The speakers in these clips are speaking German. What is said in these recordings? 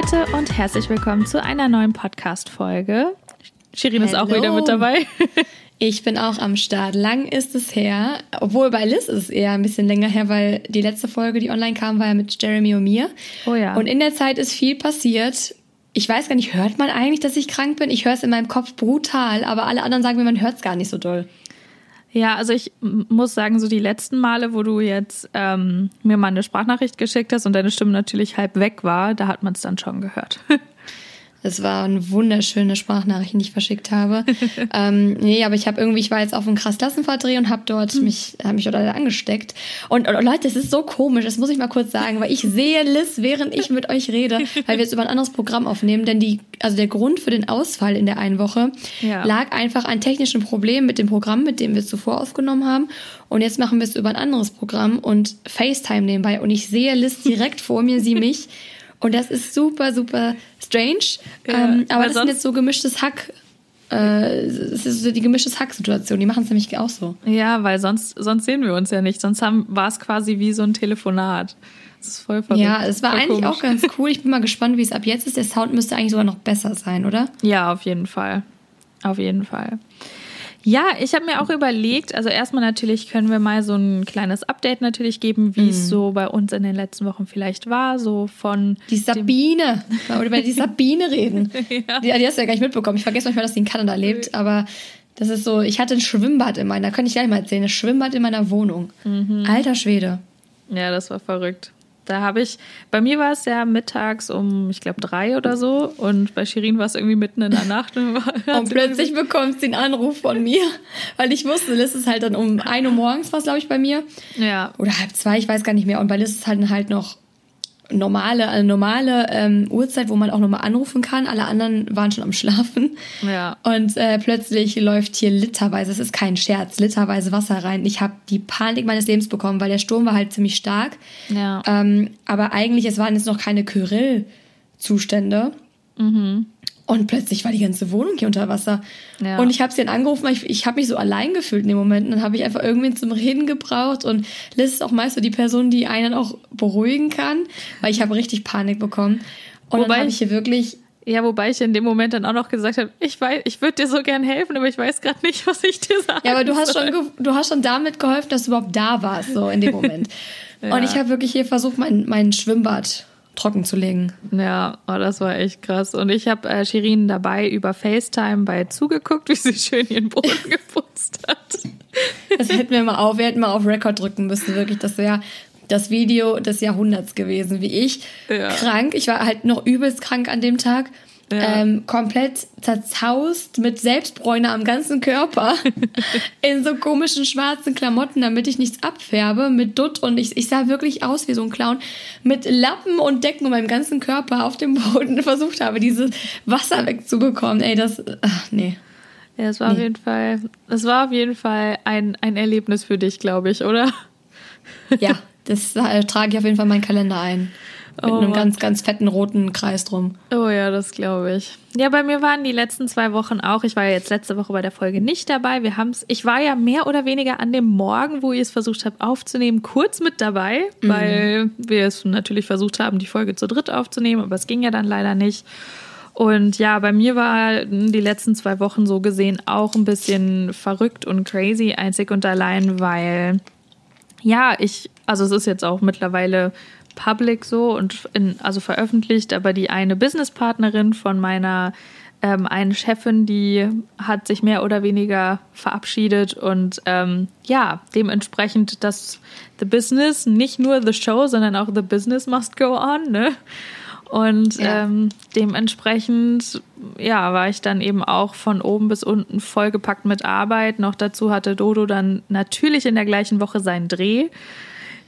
Leute und herzlich willkommen zu einer neuen Podcast-Folge. Shirin ist auch wieder mit dabei. Ich bin auch am Start. Lang ist es her. Obwohl bei Liz ist es eher ein bisschen länger her, weil die letzte Folge, die online kam, war ja mit Jeremy und mir. Oh ja. Und in der Zeit ist viel passiert. Ich weiß gar nicht, hört man eigentlich, dass ich krank bin? Ich höre es in meinem Kopf brutal, aber alle anderen sagen mir, man hört es gar nicht so doll. Ja, also ich muss sagen, so die letzten Male, wo du jetzt ähm, mir mal eine Sprachnachricht geschickt hast und deine Stimme natürlich halb weg war, da hat man es dann schon gehört. War eine wunderschöne Sprachnachricht, die ich verschickt habe. ähm, nee, aber ich habe irgendwie, ich war jetzt auf einem krass Klassenverdreh und habe dort mhm. mich, hab mich dort angesteckt. Und, und, Leute, es ist so komisch, das muss ich mal kurz sagen, weil ich sehe Liz, während ich mit euch rede, weil wir jetzt über ein anderes Programm aufnehmen, denn die, also der Grund für den Ausfall in der einen Woche ja. lag einfach an technischen Problemen mit dem Programm, mit dem wir zuvor aufgenommen haben. Und jetzt machen wir es über ein anderes Programm und FaceTime nebenbei. Und ich sehe Liz direkt vor mir, sie mich. Und das ist super, super strange. Ja, ähm, aber das sind jetzt so gemischtes Hack. Äh, es ist so die gemischtes Hack-Situation. Die machen es nämlich auch so. Ja, weil sonst, sonst sehen wir uns ja nicht. Sonst war es quasi wie so ein Telefonat. Das ist voll verrückt. Ja, es war voll eigentlich komisch. auch ganz cool. Ich bin mal gespannt, wie es ab jetzt ist. Der Sound müsste eigentlich sogar noch besser sein, oder? Ja, auf jeden Fall. Auf jeden Fall. Ja, ich habe mir auch überlegt, also erstmal natürlich können wir mal so ein kleines Update natürlich geben, wie es mhm. so bei uns in den letzten Wochen vielleicht war, so von die Sabine, oder über die Sabine reden. ja. die, die, hast du ja gar nicht mitbekommen. Ich vergesse manchmal, dass sie in Kanada lebt, aber das ist so, ich hatte ein Schwimmbad in meiner, kann ich gleich mal erzählen, ein Schwimmbad in meiner Wohnung. Mhm. Alter Schwede. Ja, das war verrückt. Da habe ich, bei mir war es ja mittags um, ich glaube, drei oder so und bei Shirin war es irgendwie mitten in der Nacht. Und, und plötzlich bekommt sie einen Anruf von mir, weil ich wusste, Liz ist halt dann um ein Uhr morgens, was glaube ich bei mir. Ja. Oder halb zwei, ich weiß gar nicht mehr. Und bei Liz ist halt halt noch normale, eine normale ähm, Uhrzeit, wo man auch nochmal anrufen kann. Alle anderen waren schon am Schlafen. Ja. Und äh, plötzlich läuft hier literweise, es ist kein Scherz, literweise Wasser rein. Ich habe die Panik meines Lebens bekommen, weil der Sturm war halt ziemlich stark. Ja. Ähm, aber eigentlich, es waren jetzt noch keine Kyrill-Zustände. Mhm. Und plötzlich war die ganze Wohnung hier unter Wasser. Ja. Und ich habe sie dann angerufen, weil ich, ich habe mich so allein gefühlt in dem Moment. Und dann habe ich einfach irgendwen zum Reden gebraucht. Und Liz ist auch meist so die Person, die einen auch beruhigen kann, weil ich habe richtig Panik bekommen. Und wobei dann habe ich hier wirklich ja, wobei ich in dem Moment dann auch noch gesagt habe, ich weiß, ich würde dir so gern helfen, aber ich weiß gerade nicht, was ich dir sage. Ja, aber du hast schon, du hast schon damit geholfen, dass du überhaupt da warst, so in dem Moment. ja. Und ich habe wirklich hier versucht, mein, mein Schwimmbad trocken zu legen. Ja, oh, das war echt krass. Und ich habe äh, Shirin dabei über FaceTime bei zugeguckt, wie sie schön ihren Boden geputzt hat. Das hätten wir mal auf, wir hätten mal auf Record drücken müssen, wirklich. Das wäre das Video des Jahrhunderts gewesen, wie ich. Ja. Krank. Ich war halt noch übelst krank an dem Tag. Ja. Ähm, komplett zerzaust mit Selbstbräune am ganzen Körper in so komischen schwarzen Klamotten, damit ich nichts abfärbe, mit Dutt und ich, ich sah wirklich aus wie so ein Clown, mit Lappen und Decken um meinem ganzen Körper auf dem Boden versucht habe, dieses Wasser wegzubekommen. Ey, das, ach, nee. Ja, es war nee. auf jeden Fall, es war auf jeden Fall ein, ein Erlebnis für dich, glaube ich, oder? Ja, das äh, trage ich auf jeden Fall in meinen Kalender ein. Mit oh, einem ganz, ganz fetten roten Kreis drum. Oh ja, das glaube ich. Ja, bei mir waren die letzten zwei Wochen auch. Ich war ja jetzt letzte Woche bei der Folge nicht dabei. Wir haben's. Ich war ja mehr oder weniger an dem Morgen, wo ihr es versucht habt aufzunehmen, kurz mit dabei, mhm. weil wir es natürlich versucht haben, die Folge zu dritt aufzunehmen, aber es ging ja dann leider nicht. Und ja, bei mir war die letzten zwei Wochen so gesehen auch ein bisschen verrückt und crazy, einzig und allein, weil ja, ich, also es ist jetzt auch mittlerweile public so und in, also veröffentlicht, aber die eine Businesspartnerin von meiner ähm, einen Chefin, die hat sich mehr oder weniger verabschiedet und ähm, ja, dementsprechend das The Business, nicht nur The Show, sondern auch The Business must go on, ne? Und ja. ähm, dementsprechend, ja, war ich dann eben auch von oben bis unten vollgepackt mit Arbeit. Noch dazu hatte Dodo dann natürlich in der gleichen Woche seinen Dreh.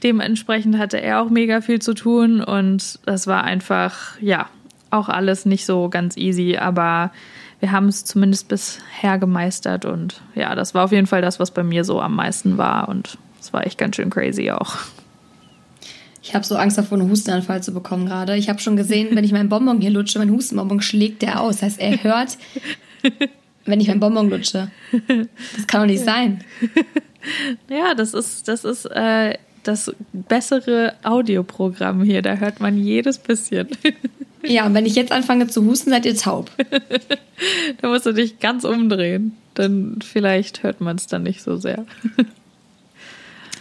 Dementsprechend hatte er auch mega viel zu tun und das war einfach, ja, auch alles nicht so ganz easy, aber wir haben es zumindest bisher gemeistert und ja, das war auf jeden Fall das, was bei mir so am meisten war und es war echt ganz schön crazy auch. Ich habe so Angst davor, einen Hustenanfall zu bekommen gerade. Ich habe schon gesehen, wenn ich meinen Bonbon hier lutsche, mein Hustenbonbon schlägt der aus. Das heißt, er hört, wenn ich meinen Bonbon lutsche. Das kann doch nicht sein. Ja, das ist, das ist äh, das bessere Audioprogramm hier. Da hört man jedes bisschen. Ja, und wenn ich jetzt anfange zu husten, seid ihr taub. da musst du dich ganz umdrehen. Dann vielleicht hört man es dann nicht so sehr.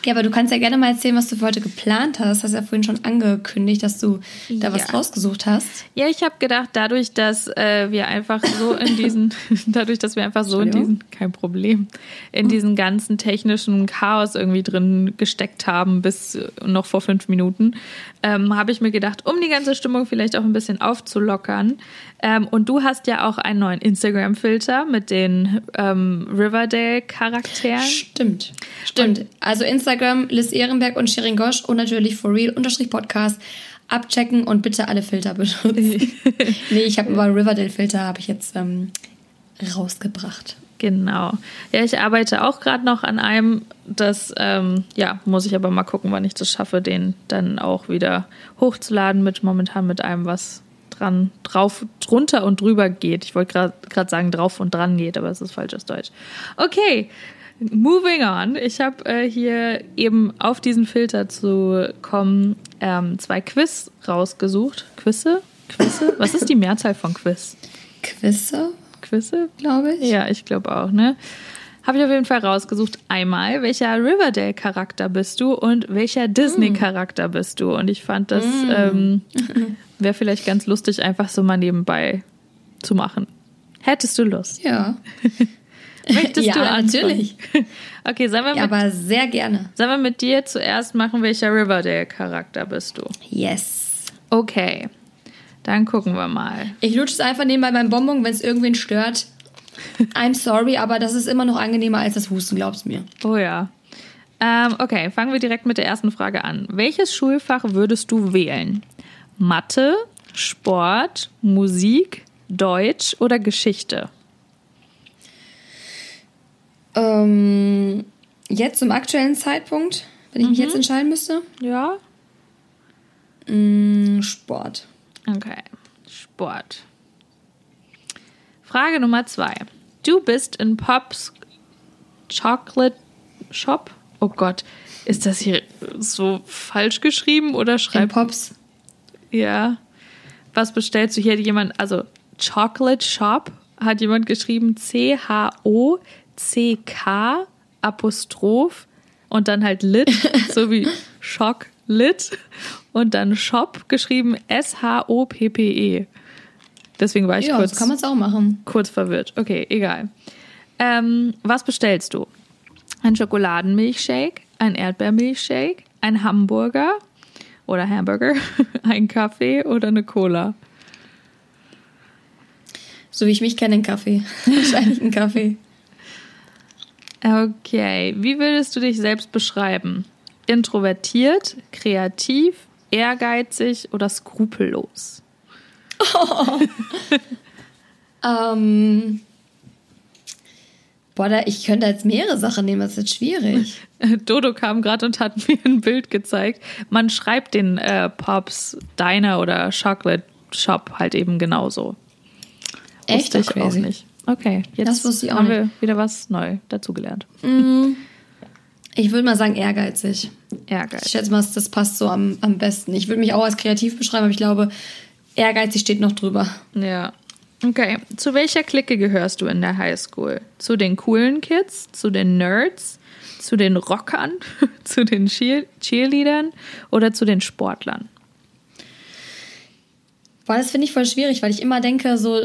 Ja, aber du kannst ja gerne mal erzählen, was du für heute geplant hast. Du hast ja vorhin schon angekündigt, dass du da ja. was rausgesucht hast. Ja, ich habe gedacht, dadurch, dass äh, wir einfach so in diesen, dadurch, dass wir einfach so in diesen, kein Problem, in diesen ganzen technischen Chaos irgendwie drin gesteckt haben, bis noch vor fünf Minuten, ähm, habe ich mir gedacht, um die ganze Stimmung vielleicht auch ein bisschen aufzulockern. Ähm, und du hast ja auch einen neuen Instagram-Filter mit den ähm, Riverdale-Charakteren. Stimmt, stimmt. Und also Instagram, Liz Ehrenberg und Shirin Gosch und natürlich for real unterstrich Podcast abchecken und bitte alle Filter benutzen. nee, ich habe über Riverdale-Filter habe ich jetzt ähm, rausgebracht. Genau. Ja, ich arbeite auch gerade noch an einem. Das, ähm, ja, muss ich aber mal gucken, wann ich das schaffe, den dann auch wieder hochzuladen mit momentan mit einem, was dran, drauf, drunter und drüber geht. Ich wollte gerade sagen, drauf und dran geht, aber es ist falsches Deutsch. Okay, moving on. Ich habe äh, hier eben auf diesen Filter zu kommen ähm, zwei Quiz rausgesucht. Quizze? Quizze? Was ist die Mehrzahl von Quiz? Quizze? Quizze, glaube ich. Ja, ich glaube auch, ne? Habe ich auf jeden Fall rausgesucht. Einmal, welcher Riverdale-Charakter bist du und welcher Disney-Charakter bist du? Und ich fand, das mm. ähm, wäre vielleicht ganz lustig, einfach so mal nebenbei zu machen. Hättest du Lust? Ja. Möchtest ja, du anfangen? natürlich. Okay, sagen wir ja, mit, aber sehr gerne. Sollen wir mit dir zuerst machen, welcher Riverdale-Charakter bist du? Yes. Okay. Dann gucken wir mal. Ich lutsche es einfach nebenbei beim Bonbon, wenn es irgendwen stört. I'm sorry, aber das ist immer noch angenehmer als das Husten, glaubst mir. Oh ja. Ähm, okay, fangen wir direkt mit der ersten Frage an. Welches Schulfach würdest du wählen? Mathe, Sport, Musik, Deutsch oder Geschichte? Ähm, jetzt zum aktuellen Zeitpunkt, wenn ich mhm. mich jetzt entscheiden müsste? Ja. Mm, Sport. Okay, Sport. Frage Nummer zwei. Du bist in Pops Chocolate Shop. Oh Gott, ist das hier so falsch geschrieben oder schreibt. In Pops. Ja. Was bestellst du hier? Jemand, also Chocolate Shop hat jemand geschrieben C-H-O-C-K Apostroph und dann halt Lit, so wie Schock Lit und dann Shop geschrieben S-H-O-P-P-E. Deswegen war ich ja, kurz. So kann man es auch machen. Kurz verwirrt. Okay, egal. Ähm, was bestellst du? Ein Schokoladenmilchshake, ein Erdbeermilchshake, ein Hamburger oder Hamburger, ein Kaffee oder eine Cola? So wie ich mich kenne, ein Kaffee. Wahrscheinlich ein Kaffee. Okay, wie würdest du dich selbst beschreiben? Introvertiert, kreativ, ehrgeizig oder skrupellos? Oh. ähm. Boah, da, ich könnte jetzt mehrere Sachen nehmen, das ist jetzt schwierig. Dodo kam gerade und hat mir ein Bild gezeigt. Man schreibt den äh, Pops Diner oder Chocolate Shop halt eben genauso. Echt? Wusste ich auch nicht. Okay, jetzt haben nicht. wir wieder was neu dazugelernt. Mm. Ich würde mal sagen ehrgeizig. Ehrgeizig. Ich schätze mal, das passt so am, am besten. Ich würde mich auch als kreativ beschreiben, aber ich glaube, ehrgeizig steht noch drüber. Ja. Okay. Zu welcher Clique gehörst du in der Highschool? Zu den coolen Kids? Zu den Nerds? Zu den Rockern? zu den Cheer Cheerleadern? Oder zu den Sportlern? Boah, das finde ich voll schwierig, weil ich immer denke, so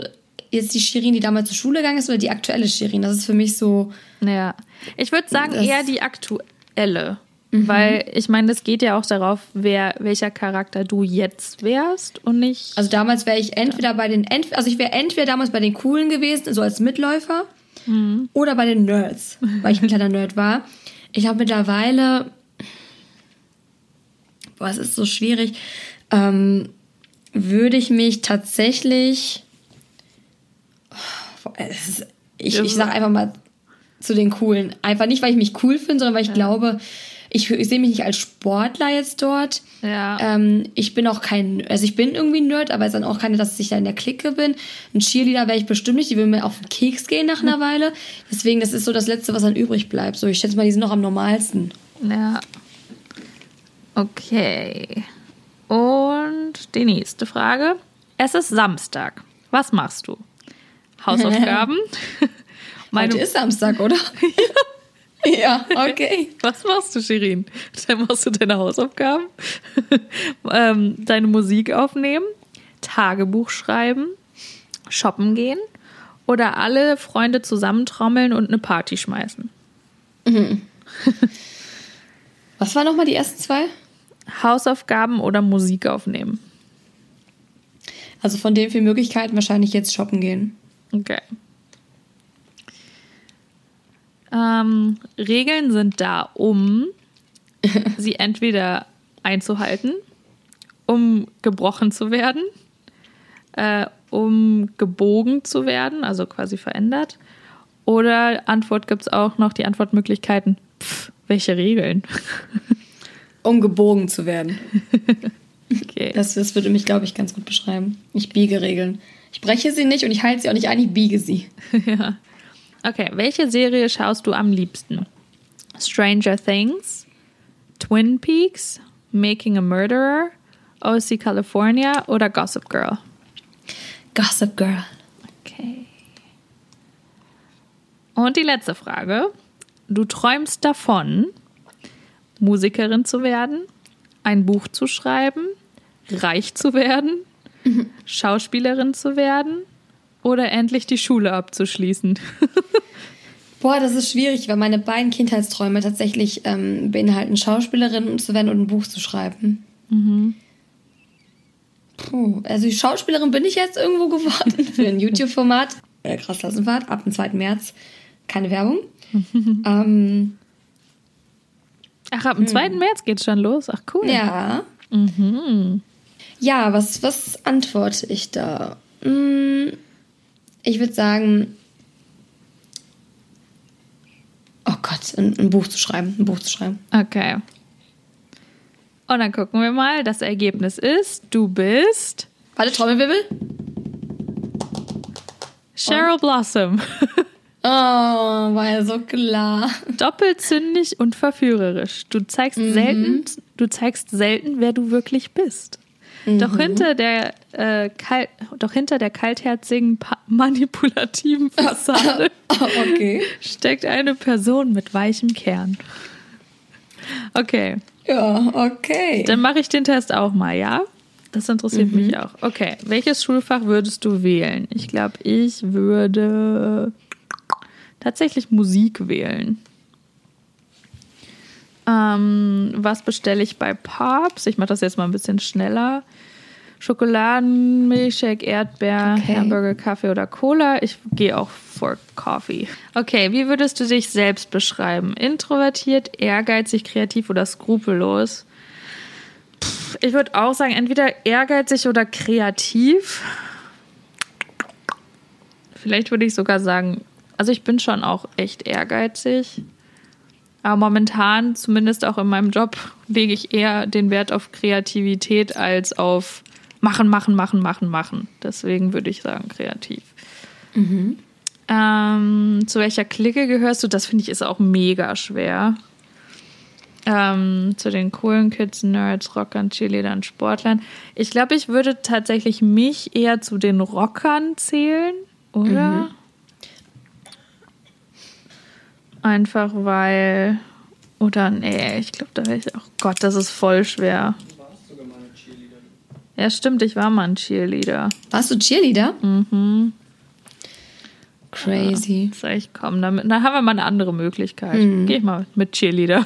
jetzt die Shirin, die damals zur Schule gegangen ist, oder die aktuelle Shirin? Das ist für mich so. Ja. Ich würde sagen, eher die aktuelle. Mhm. Weil ich meine, das geht ja auch darauf, wer, welcher Charakter du jetzt wärst und nicht. Also damals wäre ich entweder bei den, also ich wäre entweder damals bei den Coolen gewesen, so als Mitläufer, mhm. oder bei den Nerds, weil ich ein kleiner Nerd war. Ich habe mittlerweile, boah, es ist so schwierig, ähm, würde ich mich tatsächlich, ich, ich sag einfach mal zu den Coolen. Einfach nicht, weil ich mich cool finde, sondern weil ich ja. glaube, ich, ich sehe mich nicht als Sportler jetzt dort. Ja. Ähm, ich bin auch kein, also ich bin irgendwie ein Nerd, aber es ist dann auch keine, dass ich da in der Clique bin. Ein Cheerleader wäre ich bestimmt nicht, die will mir auf den Keks gehen nach einer Weile. Deswegen, das ist so das Letzte, was dann übrig bleibt. So, ich schätze mal, die sind noch am normalsten. Ja. Okay. Und die nächste Frage. Es ist Samstag. Was machst du? Hausaufgaben? Heute ist Samstag, oder? ja, okay. Was machst du, Shirin? Dann machst du deine Hausaufgaben, ähm, deine Musik aufnehmen, Tagebuch schreiben, shoppen gehen oder alle Freunde zusammentrommeln und eine Party schmeißen. Was waren nochmal die ersten zwei? Hausaufgaben oder Musik aufnehmen. Also von den vier Möglichkeiten wahrscheinlich jetzt shoppen gehen. Okay. Ähm, Regeln sind da, um sie entweder einzuhalten, um gebrochen zu werden, äh, um gebogen zu werden, also quasi verändert. Oder Antwort gibt es auch noch die Antwortmöglichkeiten. Pff, welche Regeln? um gebogen zu werden. Okay. Das, das würde mich, glaube ich, ganz gut beschreiben. Ich biege Regeln. Ich breche sie nicht und ich halte sie auch nicht ein, ich biege sie. ja. Okay, welche Serie schaust du am liebsten? Stranger Things, Twin Peaks, Making a Murderer, OC California oder Gossip Girl? Gossip Girl. Okay. Und die letzte Frage. Du träumst davon, Musikerin zu werden, ein Buch zu schreiben, reich zu werden, Schauspielerin zu werden oder endlich die Schule abzuschließen? Boah, das ist schwierig, weil meine beiden Kindheitsträume tatsächlich ähm, beinhalten, Schauspielerin zu werden und ein Buch zu schreiben. Mhm. Puh, also die Schauspielerin bin ich jetzt irgendwo geworden für ein YouTube-Format. Äh, Krass Klassenfahrt, ab dem 2. März. Keine Werbung. ähm, Ach, ab dem 2. März geht's schon los. Ach, cool. ja. Mhm. Ja, was, was antworte ich da? Hm, Ich würde sagen, oh Gott, ein, ein Buch zu schreiben, ein Buch zu schreiben. Okay. Und dann gucken wir mal. Das Ergebnis ist, du bist Warte, Trommelwirbel? Cheryl Blossom. Oh, war ja so klar. Doppelzündig und verführerisch. Du zeigst selten, du zeigst selten, wer du wirklich bist. Doch hinter der äh, kalt, doch hinter der kaltherzigen, manipulativen Fassade Oh, okay. steckt eine Person mit weichem Kern. Okay, Ja, okay. dann mache ich den Test auch mal, ja? Das interessiert mich auch. Okay, welches Schulfach würdest du wählen? Ich glaube, ich würde tatsächlich Musik wählen. Ähm, was bestelle ich bei Pops? Ich mache das jetzt mal ein bisschen schneller. Schokoladen, Milchshake, Erdbeer, Okay. Hamburger, Kaffee oder Cola. Ich gehe auch for Coffee. Okay, wie würdest du dich selbst beschreiben? Introvertiert, ehrgeizig, kreativ oder skrupellos? Pff, Ich würde auch sagen, entweder ehrgeizig oder kreativ. Vielleicht würde ich sogar sagen, also ich bin schon auch echt ehrgeizig. Aber momentan, zumindest auch in meinem Job, lege ich eher den Wert auf Kreativität als auf machen, machen, machen, machen, machen. Deswegen würde ich sagen kreativ. Ähm, zu welcher Clique gehörst du? Das finde ich ist auch mega schwer. Ähm, zu den coolen Kids, Nerds, Rockern, Cheerleadern, Sportlern. Ich glaube, ich würde tatsächlich mich eher zu den Rockern zählen, oder? Einfach weil. Oder nee, ich glaube, da wäre ich auch. Gott, das ist voll schwer. Ja, stimmt, ich war mal ein Cheerleader. Warst du Cheerleader? Mhm. Crazy. Sag ich, komm, damit, dann haben wir mal eine andere Möglichkeit. Geh ich mal mit Cheerleader.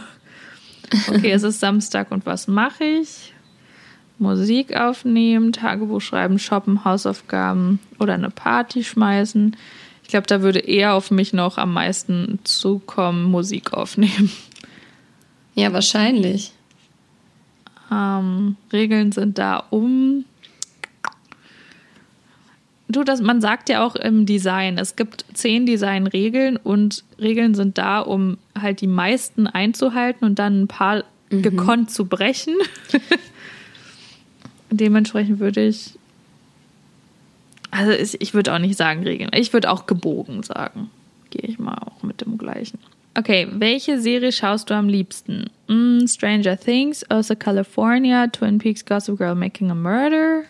Okay, es ist Samstag und was mache ich? Musik aufnehmen, Tagebuch schreiben, shoppen, Hausaufgaben oder eine Party schmeißen. Ich glaube, da würde eher auf mich noch am meisten zukommen, Musik aufnehmen. Ja, wahrscheinlich. Ähm, Regeln sind da um. Du, das, man sagt ja auch im Design, es gibt zehn Designregeln und Regeln sind da, um halt die meisten einzuhalten und dann ein paar gekonnt zu brechen. Dementsprechend würde ich. Also ich, ich würde auch nicht sagen Regeln. Ich würde auch gebogen sagen. Gehe ich mal auch mit dem gleichen. Okay, welche Serie schaust du am liebsten? Mm, Stranger Things, Also California, Twin Peaks, Gossip Girl, Making a Murder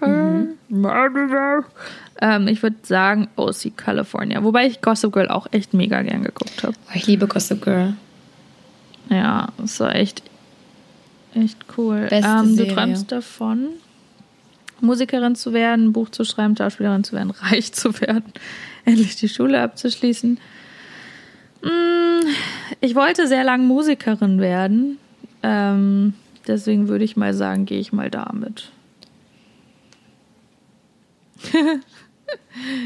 Ähm, ich würde sagen OC California. Wobei ich Gossip Girl auch echt mega gern geguckt habe. Oh, ich liebe Gossip Girl. Ja, es war echt, echt cool. Ähm, du träumst davon, Musikerin zu werden, Buch zu schreiben, Schauspielerin zu werden, reich zu werden, endlich die Schule abzuschließen. Mm, ich wollte sehr lange Musikerin werden. Ähm, deswegen würde ich mal sagen, gehe ich mal damit.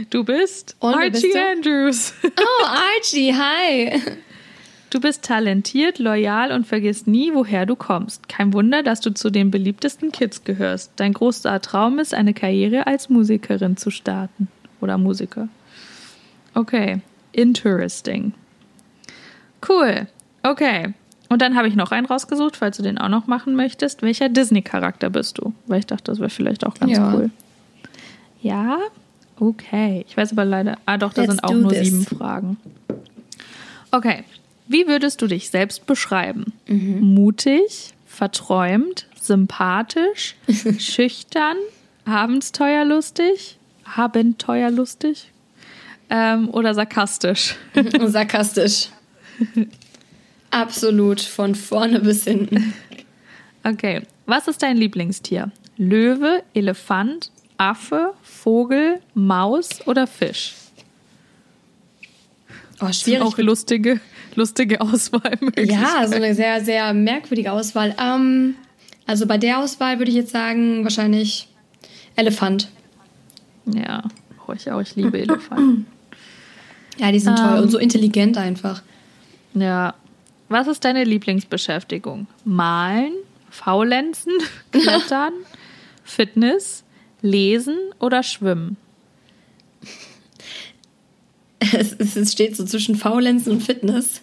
du bist Und Archie bist? Andrews. Oh, Archie, hi. Du bist talentiert, loyal und vergisst nie, woher du kommst. Kein Wunder, dass du zu den beliebtesten Kids gehörst. Dein großer Traum ist, eine Karriere als Musikerin zu starten. Oder Musiker. Okay, interesting. Cool. Okay. Und dann habe ich noch einen rausgesucht, falls du den auch noch machen möchtest. Welcher Disney-Charakter bist du? Weil ich dachte, das wäre vielleicht auch ganz ja. cool. Ja? Okay. Ich weiß aber leider. Ah, doch, da Let's sind auch nur this. sieben Fragen. Okay. Wie würdest du dich selbst beschreiben? Mhm. Mutig, verträumt, sympathisch, schüchtern, abenteuerlustig, abenteuerlustig ähm, oder sarkastisch? sarkastisch. Absolut, von vorne bis hinten. Okay, was ist dein Lieblingstier? Löwe, Elefant, Affe, Vogel, Maus oder Fisch? Oh, schwierig. Auch lustige, lustige Auswahl. Ja, so eine sehr, sehr merkwürdige Auswahl. Ähm, also bei der Auswahl würde ich jetzt sagen, wahrscheinlich Elefant. Ja, oh, ich auch. Ich liebe Elefanten. Ja, die sind ähm, toll und so intelligent einfach. Ja. Was ist deine Lieblingsbeschäftigung? Malen, Faulenzen, Klettern, Fitness, Lesen oder Schwimmen? Es, es steht so zwischen Faulenzen und Fitness.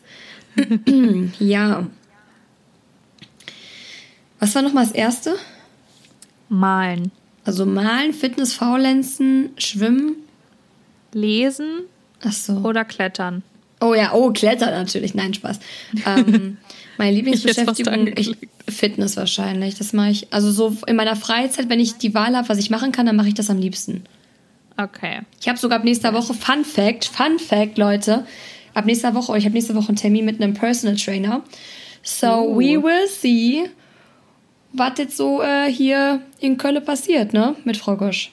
ja. Was war nochmal das erste? Malen. Also malen, Fitness, Faulenzen, Schwimmen. Lesen. Ach so. Oder Klettern. Oh ja, oh, Klettern natürlich. Nein, Spaß. Ähm, meine Lieblingsbeschäftigung, ich, Fitness wahrscheinlich. Das mache ich, also so in meiner Freizeit, wenn ich die Wahl habe, was ich machen kann, dann mache ich das am liebsten. Okay. Ich habe sogar ab nächster Woche, Fun Fact, Fun Fact, Leute, ab nächster Woche, ich habe nächste Woche einen Termin mit einem Personal Trainer. So, uh. we will see, was jetzt so äh, hier in Köln passiert, ne, mit Frau Gosch.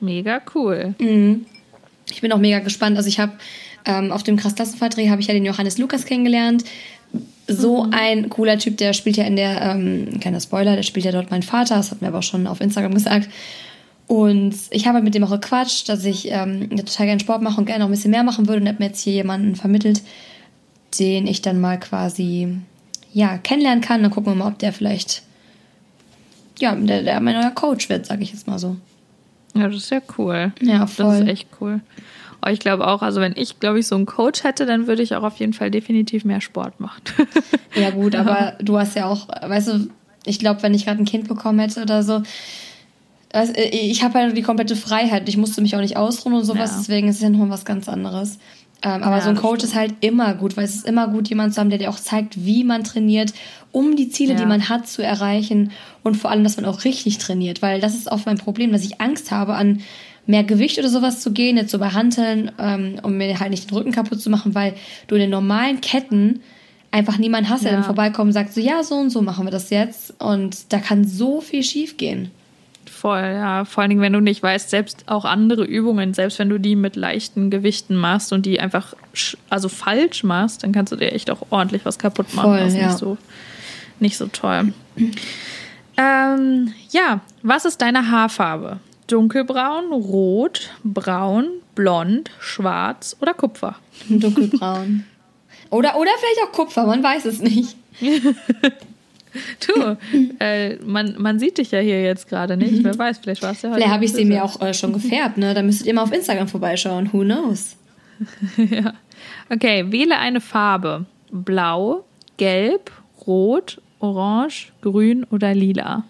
Mega cool. Mhm. Ich bin auch mega gespannt. Also ich habe ähm, auf dem Krassklassenvertrag habe ich ja den Johannes Lukas kennengelernt. So mhm. ein cooler Typ, der spielt ja in der, ähm, kleiner Spoiler, der spielt ja dort mein Vater, das hat mir aber auch schon auf Instagram gesagt. Und ich habe mit dem auch gequatscht, dass ich ähm, total gerne Sport mache und gerne noch ein bisschen mehr machen würde und habe mir jetzt hier jemanden vermittelt, den ich dann mal quasi ja, kennenlernen kann. Dann gucken wir mal, ob der vielleicht ja, der, der mein neuer Coach wird, sage ich jetzt mal so. Ja, das ist ja cool. Ja, voll. Das ist echt cool. Aber ich glaube auch, also wenn ich, glaube ich, so einen Coach hätte, dann würde ich auch auf jeden Fall definitiv mehr Sport machen. ja, gut, aber du hast ja auch, weißt du, ich glaube, wenn ich gerade ein Kind bekommen hätte oder so, also ich habe halt die komplette Freiheit. Ich musste mich auch nicht ausruhen und sowas, ja. deswegen ist es ja nochmal was ganz anderes. Ähm, aber ja, so ein Coach ist halt immer gut, weil es ist immer gut, jemanden zu haben, der dir auch zeigt, wie man trainiert, um die Ziele, ja. die man hat, zu erreichen und vor allem, dass man auch richtig trainiert, weil das ist oft mein Problem, dass ich Angst habe, an mehr Gewicht oder sowas zu gehen, jetzt so bei Hanteln, ähm, um mir halt nicht den Rücken kaputt zu machen, weil du in den normalen Ketten einfach niemand hast, der ja. dann vorbeikommt und sagt so, ja, so und so machen wir das jetzt und da kann so viel schief gehen. Voll, ja. Vor allen Dingen, wenn du nicht weißt, selbst auch andere Übungen, selbst wenn du die mit leichten Gewichten machst und die einfach also falsch machst, dann kannst du dir echt auch ordentlich was kaputt machen. Voll, das ist ja. nicht, so, nicht so toll. ähm, ja, was ist deine Haarfarbe? Dunkelbraun, rot, braun, blond, schwarz oder Kupfer? Dunkelbraun. Oder, oder vielleicht auch Kupfer, man weiß es nicht. du, äh, man, man sieht dich ja hier jetzt gerade nicht. Wer weiß, vielleicht warst du ja heute. Vielleicht habe ich sie mir auch äh, schon gefärbt, ne? Da müsstet ihr mal auf Instagram vorbeischauen. Who knows? ja. Okay, wähle eine Farbe. Blau, gelb, rot, orange, grün oder lila.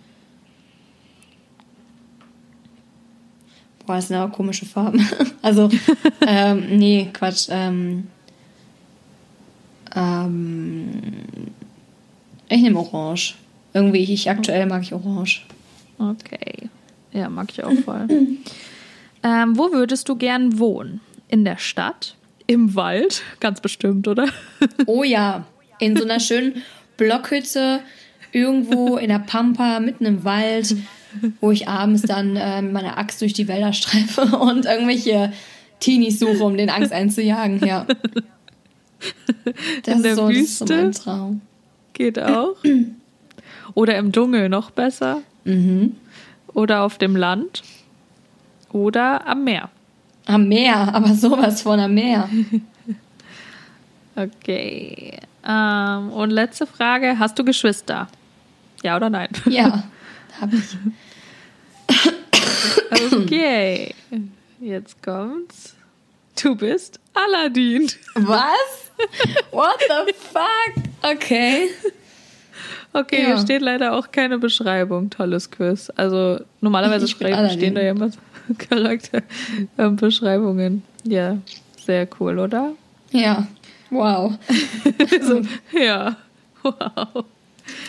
Boah, das sind aber komische Farben. also, ähm, nee, Quatsch. Ähm, ähm, ich nehme Orange. Irgendwie, ich aktuell mag ich Orange. Okay. Ja, mag ich auch voll. ähm, wo würdest du gern wohnen? In der Stadt? Im Wald? Ganz bestimmt, oder? Oh ja, in so einer schönen Blockhütte irgendwo in der Pampa, mitten im Wald, wo ich abends dann äh, mit meiner Axt durch die Wälder streife und irgendwelche Teenies suche, um den Angst einzujagen. Ja. Das in der ist so, Wüste? Das ist so Traum. Geht auch. Oder im Dschungel noch besser. Mhm. Oder auf dem Land. Oder am Meer. Am Meer, aber sowas von am Meer. okay. Ähm, und letzte Frage: Hast du Geschwister? Ja oder nein? Ja, habe ich. okay. Jetzt kommt's. Du bist Aladdin. Was? What the fuck? Okay. Okay, ja. hier steht leider auch keine Beschreibung. Tolles Quiz. Also normalerweise stehen da ja immer Charakterbeschreibungen. ja, sehr cool, oder? Ja. Wow. so, ja. Wow.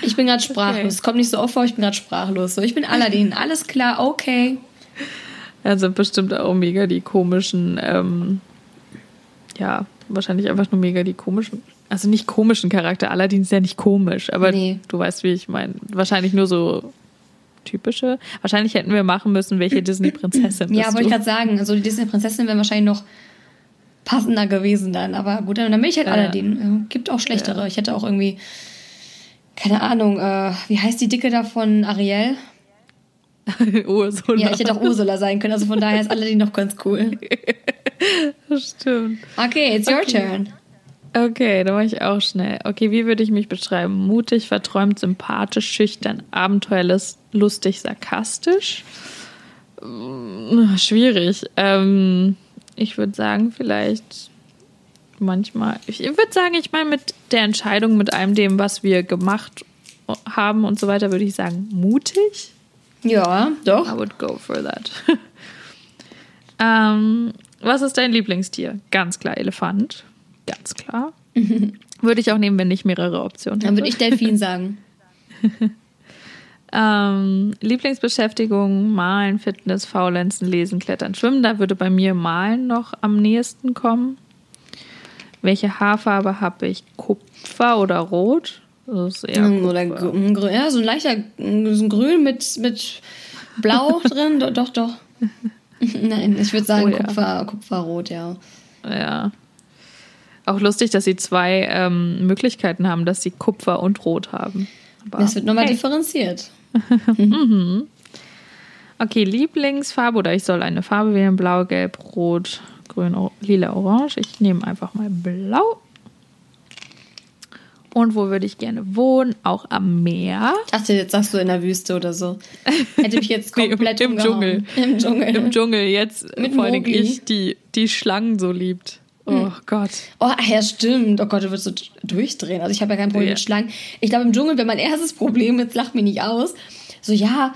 Ich bin gerade sprachlos. Okay. Es kommt nicht so oft vor, ich bin gerade sprachlos. So, ich bin Aladdin. Alles klar, okay. Sind bestimmt auch mega die komischen, ähm, ja, wahrscheinlich einfach nur mega die komischen, also nicht komischen Charakter. Aladdin ist ja nicht komisch, aber nee. du weißt, wie ich meine. Wahrscheinlich nur so typische. Wahrscheinlich hätten wir machen müssen, welche Disney-Prinzessin Ja, wollte ich gerade sagen. Also die Disney-Prinzessin wäre wahrscheinlich noch passender gewesen dann. Aber gut, dann bin ich halt ja. Aladdin. Gibt auch schlechtere. Ja. Ich hätte auch irgendwie, keine Ahnung, äh, wie heißt die Dicke da von Ariel? Ursula. Ja, ich hätte auch Ursula sein können. Also von daher ist Aladdin noch ganz cool. das stimmt. Okay, it's your okay. turn. Okay, da war ich auch schnell. Okay, wie würde ich mich beschreiben? Mutig, verträumt, sympathisch, schüchtern, abenteuerlich, lustig, sarkastisch? Hm, schwierig. Ähm, ich würde sagen, vielleicht manchmal. Ich würde sagen, ich meine, mit der Entscheidung, mit allem dem, was wir gemacht haben und so weiter, würde ich sagen, mutig. Ja, doch. I would go for that. ähm, was ist dein Lieblingstier? Ganz klar, Elefant. Ganz klar. würde ich auch nehmen, wenn ich mehrere Optionen hätte. Dann würde ich Delfin sagen. ähm, Lieblingsbeschäftigung: Malen, Fitness, Faulenzen, Lesen, Klettern, Schwimmen. Da würde bei mir Malen noch am nächsten kommen. Welche Haarfarbe habe ich? Kupfer oder Rot? Das ist eher mm, oder grün. Ja, so ein leichter so ein Grün mit, mit Blau drin. Doch, doch. doch. Nein, ich würde sagen oh, ja. Kupfer, Kupferrot, ja. Ja. Auch lustig, dass sie zwei ähm, Möglichkeiten haben, dass sie Kupfer und Rot haben. Aber, das wird nochmal hey. differenziert. mhm. Okay, Lieblingsfarbe oder ich soll eine Farbe wählen: Blau, Gelb, Rot, Grün, Lila, Orange. Ich nehme einfach mal Blau. Und wo würde ich gerne wohnen? Auch am Meer. Ich dachte, jetzt sagst du in der Wüste oder so. Hätte ich jetzt komplett nee, im, im Dschungel. Im Dschungel. Im Dschungel jetzt Mit vor allem ich, die die Schlangen so liebt. Oh hm. Gott. Oh, ja, stimmt. Oh Gott, du wirst so durchdrehen. Also ich habe ja kein Problem ja. mit Schlangen. Ich glaube, im Dschungel wäre mein erstes Problem, jetzt lacht mich nicht aus. So, ja,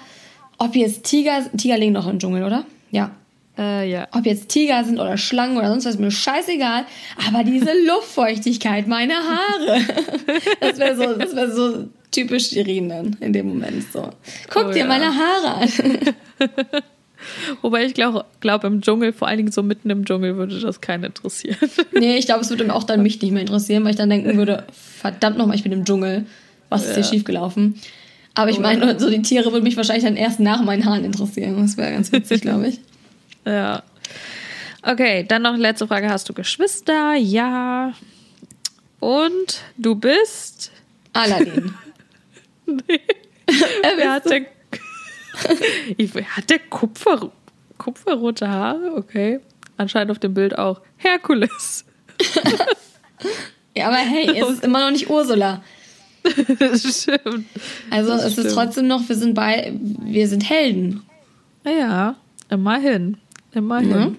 ob jetzt Tiger, Tiger legen noch im Dschungel, oder? Ja. Äh, ja. Ob jetzt Tiger sind oder Schlangen oder sonst was, ist mir scheißegal. Aber diese Luftfeuchtigkeit, meine Haare. das wäre so, das wäre so typisch Shirin dann in dem Moment so. Guck oh, dir ja. meine Haare an. Wobei ich glaube, glaub, im Dschungel, vor allen Dingen so mitten im Dschungel, würde das keinen interessieren. nee, ich glaube, es würde auch dann mich nicht mehr interessieren, weil ich dann denken würde, verdammt nochmal, ich bin im Dschungel. Was ist ja. hier schiefgelaufen? Aber ich meine, so die Tiere würden mich wahrscheinlich dann erst nach meinen Haaren interessieren. Das wäre ganz witzig, glaube ich. Ja. Okay, dann noch letzte Frage. Hast du Geschwister? Ja. Und du bist? Aladdin. nee. Wer hat der, Wer hat der Kupfer, kupferrote Haare? Okay. Anscheinend auf dem Bild auch. Herkules. ja, aber hey, es ist immer noch nicht Ursula. Das stimmt. Also das es stimmt. ist trotzdem noch, wir sind bei, wir sind Helden. Ja, immerhin. Immerhin. Mhm.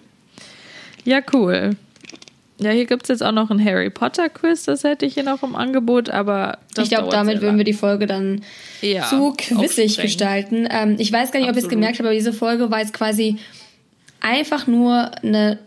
Ja, cool. Ja, hier gibt es jetzt auch noch ein Harry Potter Quiz, das hätte ich hier noch im Angebot, aber ich glaube, damit würden wir die Folge dann ja, zu quizig gestalten. Ähm, ich weiß gar nicht, ob ihr es gemerkt habt, aber diese Folge war jetzt quasi einfach nur eine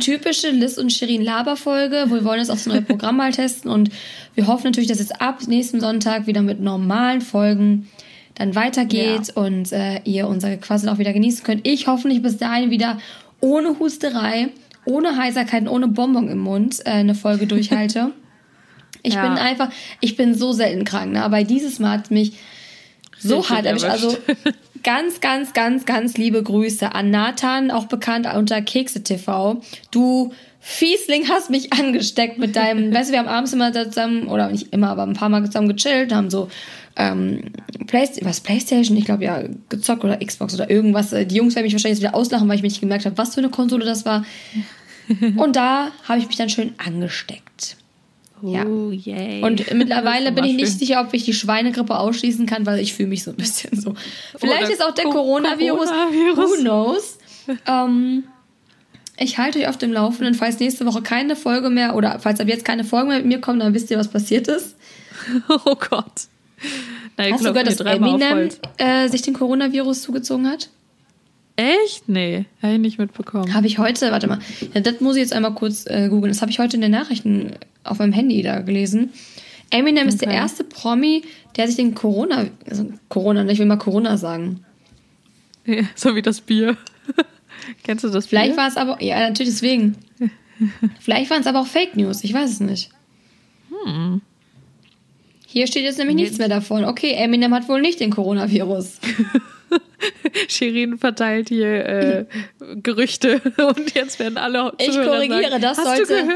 typische Liz und Shirin Laber-Folge, wo wir wollen jetzt auch das neue Programm mal testen und wir hoffen natürlich, dass jetzt ab nächsten Sonntag wieder mit normalen Folgen dann weitergeht ja. und äh, ihr unser Quassel auch wieder genießen könnt. Ich hoffentlich bis dahin wieder ohne Husterei, ohne Heiserkeit und ohne Bonbon im Mund äh, eine Folge durchhalte. ich ja. bin einfach, ich bin so selten krank, ne? aber dieses Mal hat mich so Richtig hart erwischt. Also ganz, ganz, ganz, ganz liebe Grüße an Nathan, auch bekannt unter Kekse TV. Du Fiesling hast mich angesteckt mit deinem, weißt du, wir haben abends immer zusammen, oder nicht immer, aber ein paar Mal zusammen gechillt, haben so ähm, Play was Playstation, ich glaube ja, gezockt oder Xbox oder irgendwas. Die Jungs werden mich wahrscheinlich jetzt wieder auslachen, weil ich mir nicht gemerkt habe, was für eine Konsole das war. Und da habe ich mich dann schön angesteckt. Ja. Oh, yay. Und mittlerweile bin ich nicht schön. sicher, ob ich die Schweinegrippe ausschließen kann, weil ich fühle mich so ein bisschen so. Vielleicht Oder ist auch der Coronavirus. Coronavirus. Who knows? ähm, ich halte euch auf dem Laufenden, falls nächste Woche keine Folge mehr oder falls ab jetzt keine Folge mehr mit mir kommt, dann wisst ihr, was passiert ist. Oh Gott. Na, Hast du gehört, dass Eminem äh, sich den Coronavirus zugezogen hat? Echt? Nee, habe ich nicht mitbekommen. Habe ich heute, warte mal, ja, das muss ich jetzt einmal kurz äh, googeln. Das habe ich heute in den Nachrichten auf meinem Handy da gelesen. Eminem okay. ist der erste Promi, der sich den Corona, also Corona, ich will mal Corona sagen. Ja, so wie das Bier. Kennst du das Vielleicht war es aber, ja, natürlich deswegen. Vielleicht waren es aber auch Fake News, ich weiß es nicht. Hm. Hier steht jetzt nämlich nichts mehr davon. Okay, Eminem hat wohl nicht den Coronavirus. Shirin verteilt hier äh, Gerüchte und jetzt werden alle Ich korrigiere, sagen, das sollte,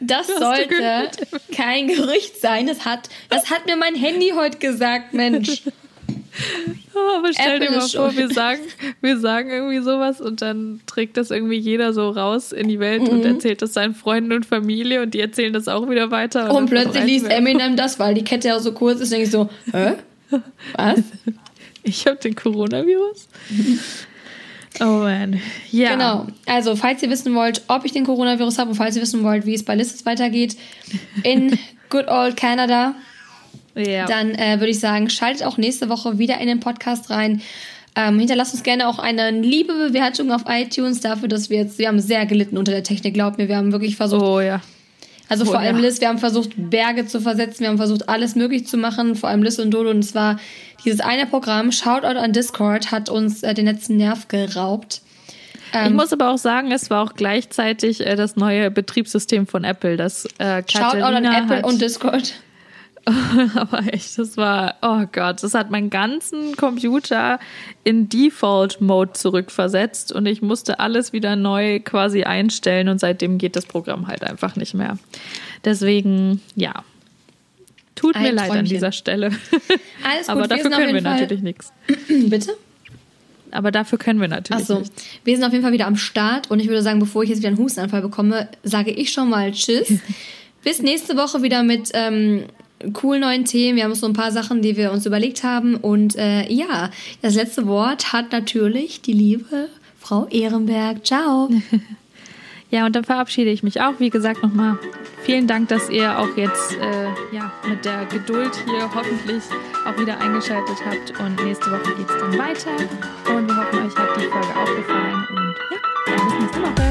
das sollte kein Gerücht sein. Das hat, das hat mir mein Handy heute gesagt, Mensch. Oh, aber stell Apple dir mal vor, wir sagen, wir sagen irgendwie sowas und dann trägt das irgendwie jeder so raus in die Welt mhm. und erzählt das seinen Freunden und Familie und die erzählen das auch wieder weiter. Und, und plötzlich liest Eminem das, weil die Kette ja so kurz ist, denke ich so, hä? Was? Ich habe den Coronavirus? Oh man. Ja. Genau. Also, falls ihr wissen wollt, ob ich den Coronavirus habe und falls ihr wissen wollt, wie es bei Listes weitergeht, in Good Old Canada ja. Dann äh, würde ich sagen, schaltet auch nächste Woche wieder in den Podcast rein. Ähm, hinterlasst uns gerne auch eine liebe Bewertung auf iTunes dafür, dass wir jetzt, wir haben sehr gelitten unter der Technik, glaubt mir, wir haben wirklich versucht. Oh ja. Also oh, vor allem ja. Liz, wir haben versucht, Berge zu versetzen, wir haben versucht, alles möglich zu machen, vor allem Liz und Dodo. Und zwar dieses eine Programm, Shoutout an Discord, hat uns äh, den letzten Nerv geraubt. Ähm, ich muss aber auch sagen, es war auch gleichzeitig äh, das neue Betriebssystem von Apple. Das äh, Shoutout an Apple und Discord. Aber echt, das war, oh Gott, das hat meinen ganzen Computer in Default-Mode zurückversetzt und ich musste alles wieder neu quasi einstellen und seitdem geht das Programm halt einfach nicht mehr. Deswegen, ja. Tut Ein mir leid an dieser Stelle. Alles gut, Aber dafür können wir Fall natürlich nichts. Bitte? Aber dafür können wir natürlich. Ach so. Nichts. Wir sind auf jeden Fall wieder am Start und ich würde sagen, bevor ich jetzt wieder einen Hustenanfall bekomme, sage ich schon mal Tschüss. Bis nächste Woche wieder mit ähm, coolen neuen Themen. Wir haben so ein paar Sachen, die wir uns überlegt haben. Und äh, ja, das letzte Wort hat natürlich die liebe Frau Ehrenberg. Ciao. Ja, und dann verabschiede ich mich auch. Wie gesagt, nochmal vielen Dank, dass ihr auch jetzt äh, ja, mit der Geduld hier hoffentlich auch wieder eingeschaltet habt. Und nächste Woche geht es dann weiter. Und wir hoffen, euch hat die Folge auch gefallen. Und